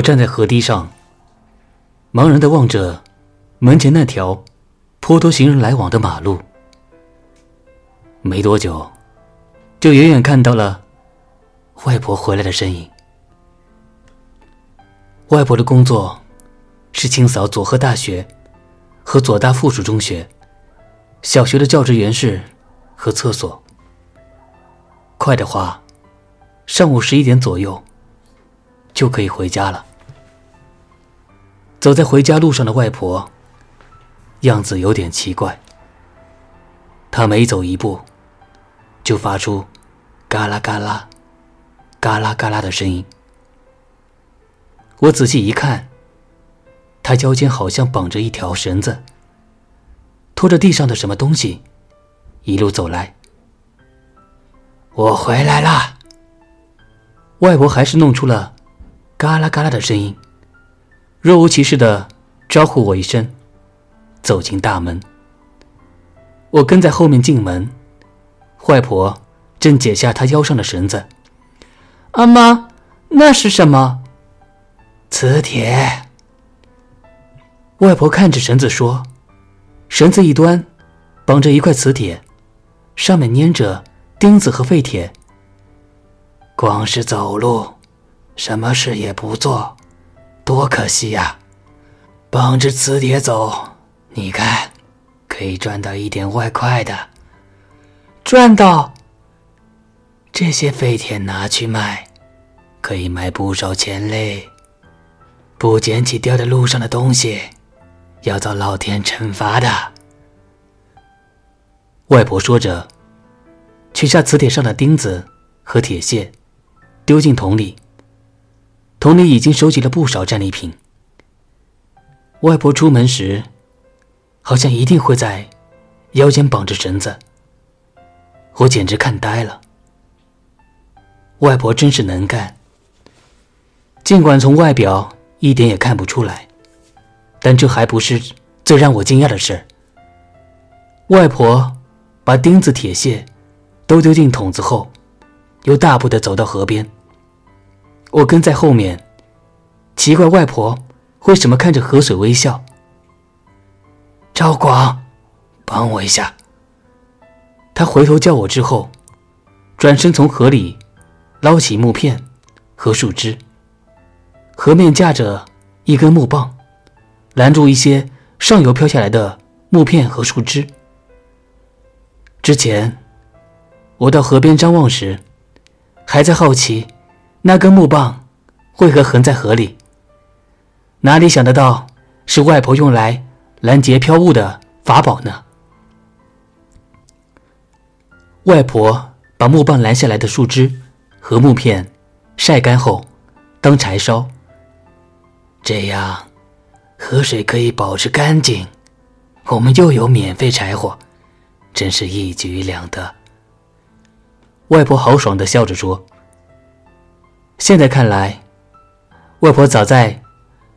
我站在河堤上，茫然的望着门前那条颇多行人来往的马路。没多久，就远远看到了外婆回来的身影。外婆的工作是清扫佐贺大学和佐大附属中学小学的教职员室和厕所。快的话，上午十一点左右。就可以回家了。走在回家路上的外婆，样子有点奇怪。她每走一步，就发出“嘎啦嘎啦、嘎啦嘎啦”的声音。我仔细一看，她腰间好像绑着一条绳子，拖着地上的什么东西，一路走来。我回来啦！外婆还是弄出了。嘎啦嘎啦的声音，若无其事的招呼我一声，走进大门。我跟在后面进门，外婆正解下她腰上的绳子。阿妈，那是什么？磁铁。外婆看着绳子说：“绳子一端绑着一块磁铁，上面粘着钉子和废铁。光是走路。”什么事也不做，多可惜呀！绑着磁铁走，你看，可以赚到一点外快的。赚到这些废铁拿去卖，可以卖不少钱嘞。不捡起掉在路上的东西，要遭老天惩罚的。外婆说着，取下磁铁上的钉子和铁屑，丢进桶里。桶里已经收集了不少战利品。外婆出门时，好像一定会在腰间绑着绳子。我简直看呆了。外婆真是能干。尽管从外表一点也看不出来，但这还不是最让我惊讶的事。外婆把钉子、铁屑都丢进桶子后，又大步的走到河边。我跟在后面，奇怪外婆为什么看着河水微笑。赵广，帮我一下。他回头叫我之后，转身从河里捞起木片和树枝。河面架着一根木棒，拦住一些上游飘下来的木片和树枝。之前我到河边张望时，还在好奇。那根木棒为何横在河里？哪里想得到是外婆用来拦截飘物的法宝呢？外婆把木棒拦下来的树枝和木片晒干后当柴烧，这样河水可以保持干净，我们又有免费柴火，真是一举两得。外婆豪爽的笑着说。现在看来，外婆早在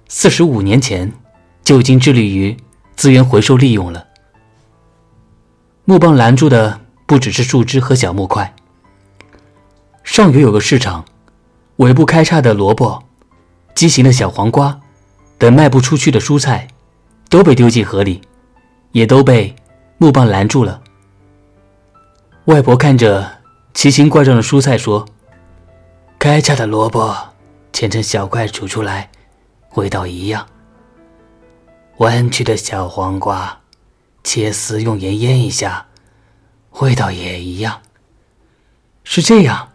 四十五年前就已经致力于资源回收利用了。木棒拦住的不只是树枝和小木块，上游有个市场，尾部开叉的萝卜、畸形的小黄瓜等卖不出去的蔬菜都被丢进河里，也都被木棒拦住了。外婆看着奇形怪状的蔬菜说。开叉的萝卜切成小块煮出来，味道一样。弯曲的小黄瓜切丝用盐腌一下，味道也一样。是这样。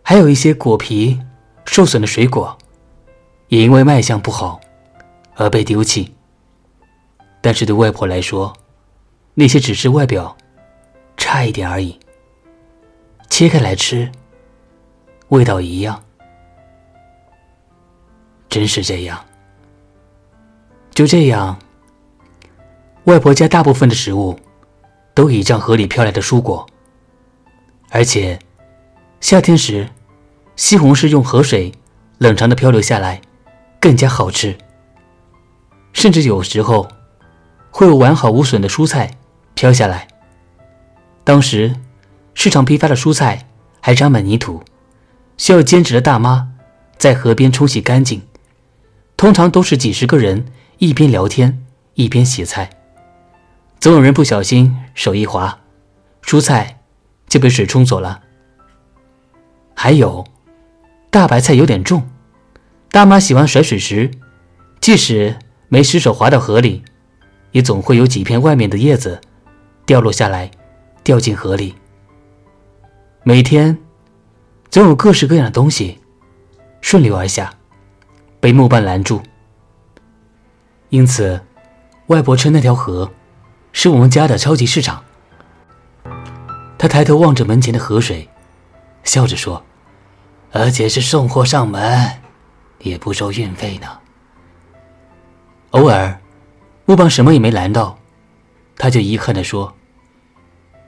还有一些果皮受损的水果，也因为卖相不好而被丢弃。但是对外婆来说，那些只是外表差一点而已。切开来吃。味道一样，真是这样。就这样，外婆家大部分的食物都倚仗河里飘来的蔬果，而且夏天时，西红柿用河水冷藏的漂流下来，更加好吃。甚至有时候会有完好无损的蔬菜飘下来。当时市场批发的蔬菜还沾满泥土。需要兼职的大妈在河边冲洗干净。通常都是几十个人一边聊天一边洗菜，总有人不小心手一滑，蔬菜就被水冲走了。还有，大白菜有点重，大妈洗完甩水时，即使没失手滑到河里，也总会有几片外面的叶子掉落下来，掉进河里。每天，总有各式各样的东西顺流而下。被木板拦住，因此，外婆称那条河是我们家的超级市场。他抬头望着门前的河水，笑着说：“而且是送货上门，也不收运费呢。”偶尔，木棒什么也没拦到，他就遗憾地说：“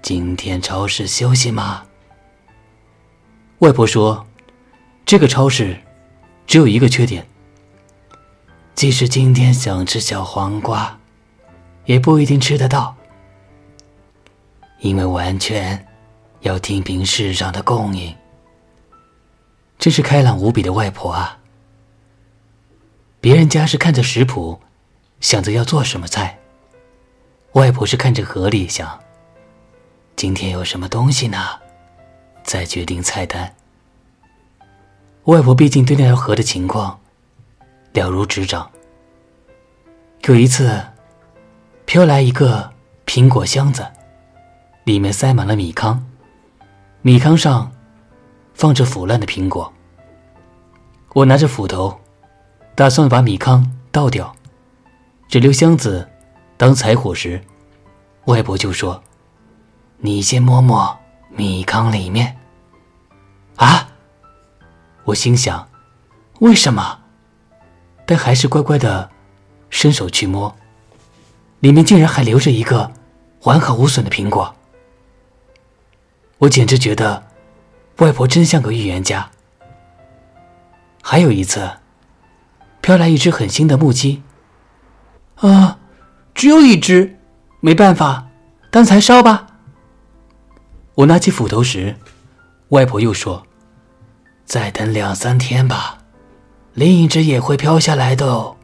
今天超市休息吗？”外婆说：“这个超市只有一个缺点。”即使今天想吃小黄瓜，也不一定吃得到，因为完全要听凭市场的供应。真是开朗无比的外婆啊！别人家是看着食谱，想着要做什么菜，外婆是看着河里想，今天有什么东西呢，再决定菜单。外婆毕竟对那条河的情况。了如指掌。有一次，飘来一个苹果箱子，里面塞满了米糠，米糠上放着腐烂的苹果。我拿着斧头，打算把米糠倒掉，只留箱子当柴火时，外婆就说：“你先摸摸米糠里面。”啊！我心想，为什么？但还是乖乖的伸手去摸，里面竟然还留着一个完好无损的苹果。我简直觉得外婆真像个预言家。还有一次，飘来一只很新的木鸡，啊，只有一只，没办法，当柴烧吧。我拿起斧头时，外婆又说：“再等两三天吧。”另一只也会飘下来的哦。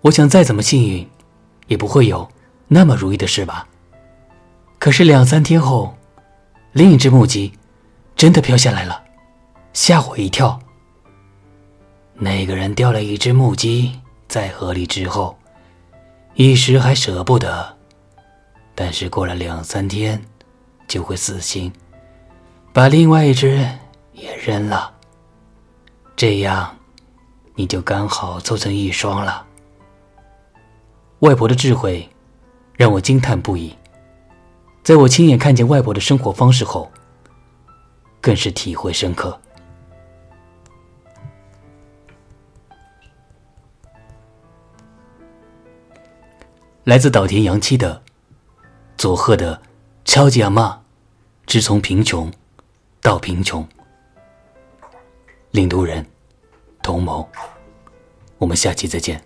我想再怎么幸运，也不会有那么如意的事吧。可是两三天后，另一只木鸡真的飘下来了，吓我一跳。那个人钓了一只木鸡在河里之后，一时还舍不得，但是过了两三天，就会死心，把另外一只也扔了。这样，你就刚好凑成一双了。外婆的智慧让我惊叹不已，在我亲眼看见外婆的生活方式后，更是体会深刻。来自岛田洋七的佐贺的超级阿妈，只从贫穷到贫穷。领读人。同谋，我们下期再见。